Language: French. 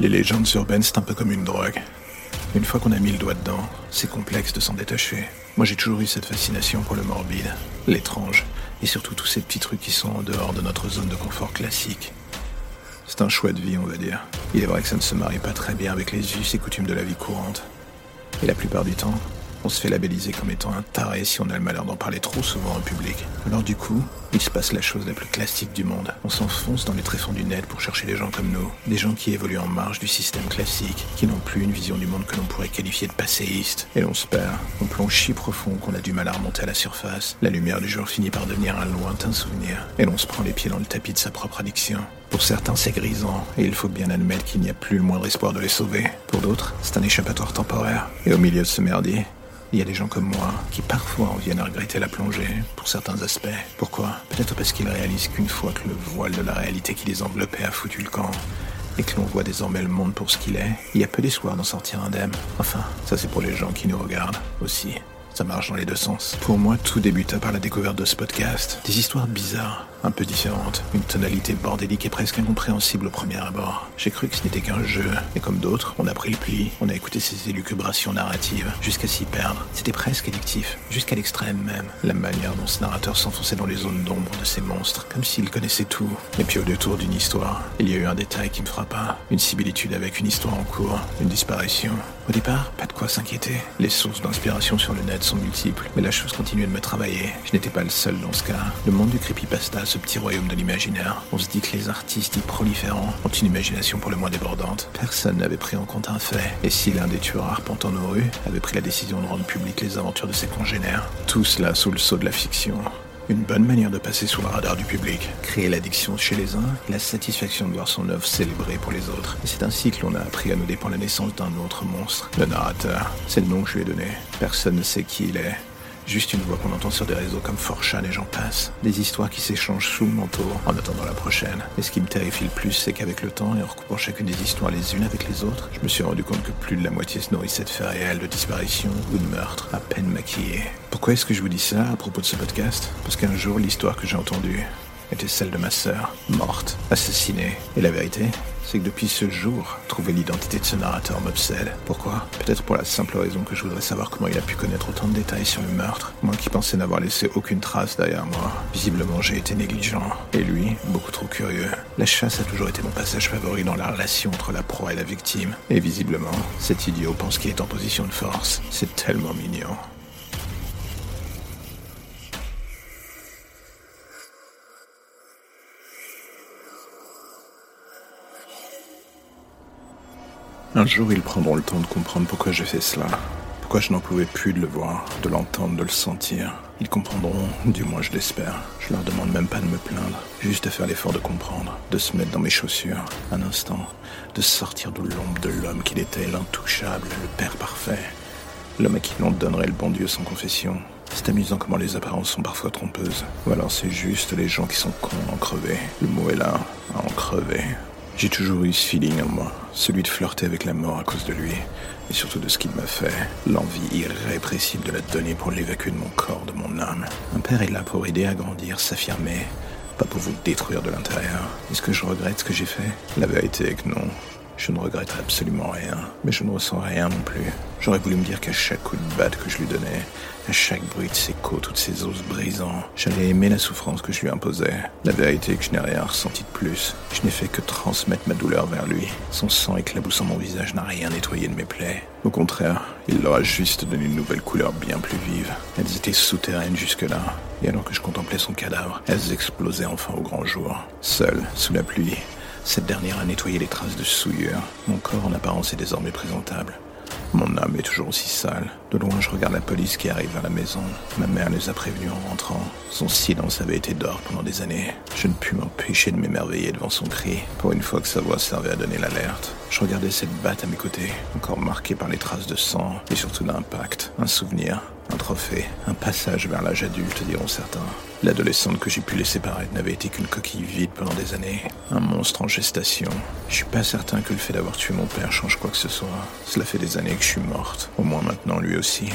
Les légendes urbaines, c'est un peu comme une drogue. Une fois qu'on a mis le doigt dedans, c'est complexe de s'en détacher. Moi, j'ai toujours eu cette fascination pour le morbide, l'étrange, et surtout tous ces petits trucs qui sont en dehors de notre zone de confort classique. C'est un choix de vie, on va dire. Il est vrai que ça ne se marie pas très bien avec les us et coutumes de la vie courante. Et la plupart du temps, on se fait labelliser comme étant un taré si on a le malheur d'en parler trop souvent en public. Alors du coup, il se passe la chose la plus classique du monde. On s'enfonce dans les tréfonds du net pour chercher des gens comme nous. Des gens qui évoluent en marge du système classique, qui n'ont plus une vision du monde que l'on pourrait qualifier de passéiste. Et l'on se perd. On plonge si profond qu'on a du mal à remonter à la surface. La lumière du jour finit par devenir un lointain souvenir. Et l'on se prend les pieds dans le tapis de sa propre addiction. Pour certains, c'est grisant, et il faut bien admettre qu'il n'y a plus le moindre espoir de les sauver. Pour d'autres, c'est un échappatoire temporaire. Et au milieu de ce merdier, il y a des gens comme moi qui parfois en viennent à regretter la plongée, pour certains aspects. Pourquoi? Peut-être parce qu'ils réalisent qu'une fois que le voile de la réalité qui les enveloppait a foutu le camp, et que l'on voit désormais le monde pour ce qu'il est, il y a peu d'espoir d'en sortir indemne. Enfin, ça c'est pour les gens qui nous regardent aussi. Ça marche dans les deux sens. Pour moi, tout débuta par la découverte de ce podcast. Des histoires bizarres, un peu différentes, une tonalité bordélique et presque incompréhensible au premier abord. J'ai cru que ce n'était qu'un jeu, et comme d'autres, on a pris le pli, on a écouté ces élucubrations narratives, jusqu'à s'y perdre. C'était presque addictif, jusqu'à l'extrême même. La manière dont ce narrateur s'enfonçait dans les zones d'ombre de ces monstres, comme s'il connaissait tout. Et puis au détour d'une histoire, il y a eu un détail qui me frappa, une similitude avec une histoire en cours, une disparition. Au départ, pas de quoi s'inquiéter. Les sources d'inspiration sur le net sont multiples, mais la chose continuait de me travailler. Je n'étais pas le seul dans ce cas. Le monde du creepypasta, ce petit royaume de l'imaginaire, on se dit que les artistes y proliférants ont une imagination pour le moins débordante. Personne n'avait pris en compte un fait. Et si l'un des tueurs arpentant nos rues avait pris la décision de rendre publiques les aventures de ses congénères, tout cela sous le sceau de la fiction. Une bonne manière de passer sous le radar du public. Créer l'addiction chez les uns la satisfaction de voir son œuvre célébrée pour les autres. Et c'est ainsi que l'on a appris à nous dépendre la naissance d'un autre monstre. Le narrateur. C'est le nom que je lui ai donné. Personne ne sait qui il est. Juste une voix qu'on entend sur des réseaux comme Forchan et j'en passe. Des histoires qui s'échangent sous le manteau en attendant la prochaine. Et ce qui me terrifie le plus, c'est qu'avec le temps et en recoupant chacune des histoires les unes avec les autres, je me suis rendu compte que plus de la moitié se nourrissait de faits réels, de disparitions ou de meurtres, à peine maquillés. Pourquoi est-ce que je vous dis ça à propos de ce podcast? Parce qu'un jour, l'histoire que j'ai entendue était celle de ma sœur, morte, assassinée. Et la vérité, c'est que depuis ce jour, trouver l'identité de ce narrateur m'obsède. Pourquoi? Peut-être pour la simple raison que je voudrais savoir comment il a pu connaître autant de détails sur le meurtre. Moi qui pensais n'avoir laissé aucune trace derrière moi. Visiblement, j'ai été négligent. Et lui, beaucoup trop curieux. La chasse a toujours été mon passage favori dans la relation entre la proie et la victime. Et visiblement, cet idiot pense qu'il est en position de force. C'est tellement mignon. Un jour, ils prendront le temps de comprendre pourquoi j'ai fait cela. Pourquoi je n'en pouvais plus de le voir, de l'entendre, de le sentir. Ils comprendront, du moins je l'espère. Je leur demande même pas de me plaindre, juste à faire l'effort de comprendre, de se mettre dans mes chaussures, un instant, de sortir de l'ombre de l'homme qu'il était, l'intouchable, le père parfait. L'homme à qui l'on donnerait le bon Dieu sans confession. C'est amusant comment les apparences sont parfois trompeuses. Ou alors c'est juste les gens qui sont cons à en crever. Le mot est là, à en crever. J'ai toujours eu ce feeling en moi, celui de flirter avec la mort à cause de lui, et surtout de ce qu'il m'a fait, l'envie irrépressible de la donner pour l'évacuer de mon corps, de mon âme. Un père est là pour aider à grandir, s'affirmer, pas pour vous détruire de l'intérieur. Est-ce que je regrette ce que j'ai fait? La vérité est que non. Je ne regrette absolument rien, mais je ne ressens rien non plus. J'aurais voulu me dire qu'à chaque coup de batte que je lui donnais, à chaque bruit de ses côtes, toutes ses os brisants, j'allais aimer la souffrance que je lui imposais. La vérité est que je n'ai rien ressenti de plus. Je n'ai fait que transmettre ma douleur vers lui. Son sang éclaboussant mon visage n'a rien nettoyé de mes plaies. Au contraire, il leur a juste donné une nouvelle couleur bien plus vive. Elles étaient souterraines jusque-là. Et alors que je contemplais son cadavre, elles explosaient enfin au grand jour. Seul, sous la pluie, cette dernière a nettoyé les traces de souillure. Mon corps en apparence est désormais présentable. Mon âme est toujours aussi sale. De loin, je regarde la police qui arrive vers la maison. Ma mère les a prévenus en rentrant. Son silence avait été d'or pendant des années. Je ne pus m'empêcher de m'émerveiller devant son cri. Pour une fois que sa voix servait à donner l'alerte. Je regardais cette batte à mes côtés, encore marquée par les traces de sang et surtout d'impact. Un souvenir, un trophée, un passage vers l'âge adulte, diront certains. L'adolescente que j'ai pu laisser paraître n'avait été qu'une coquille vide pendant des années. Un monstre en gestation. Je suis pas certain que le fait d'avoir tué mon père change quoi que ce soit. Cela fait des années que je suis morte. Au moins maintenant lui aussi.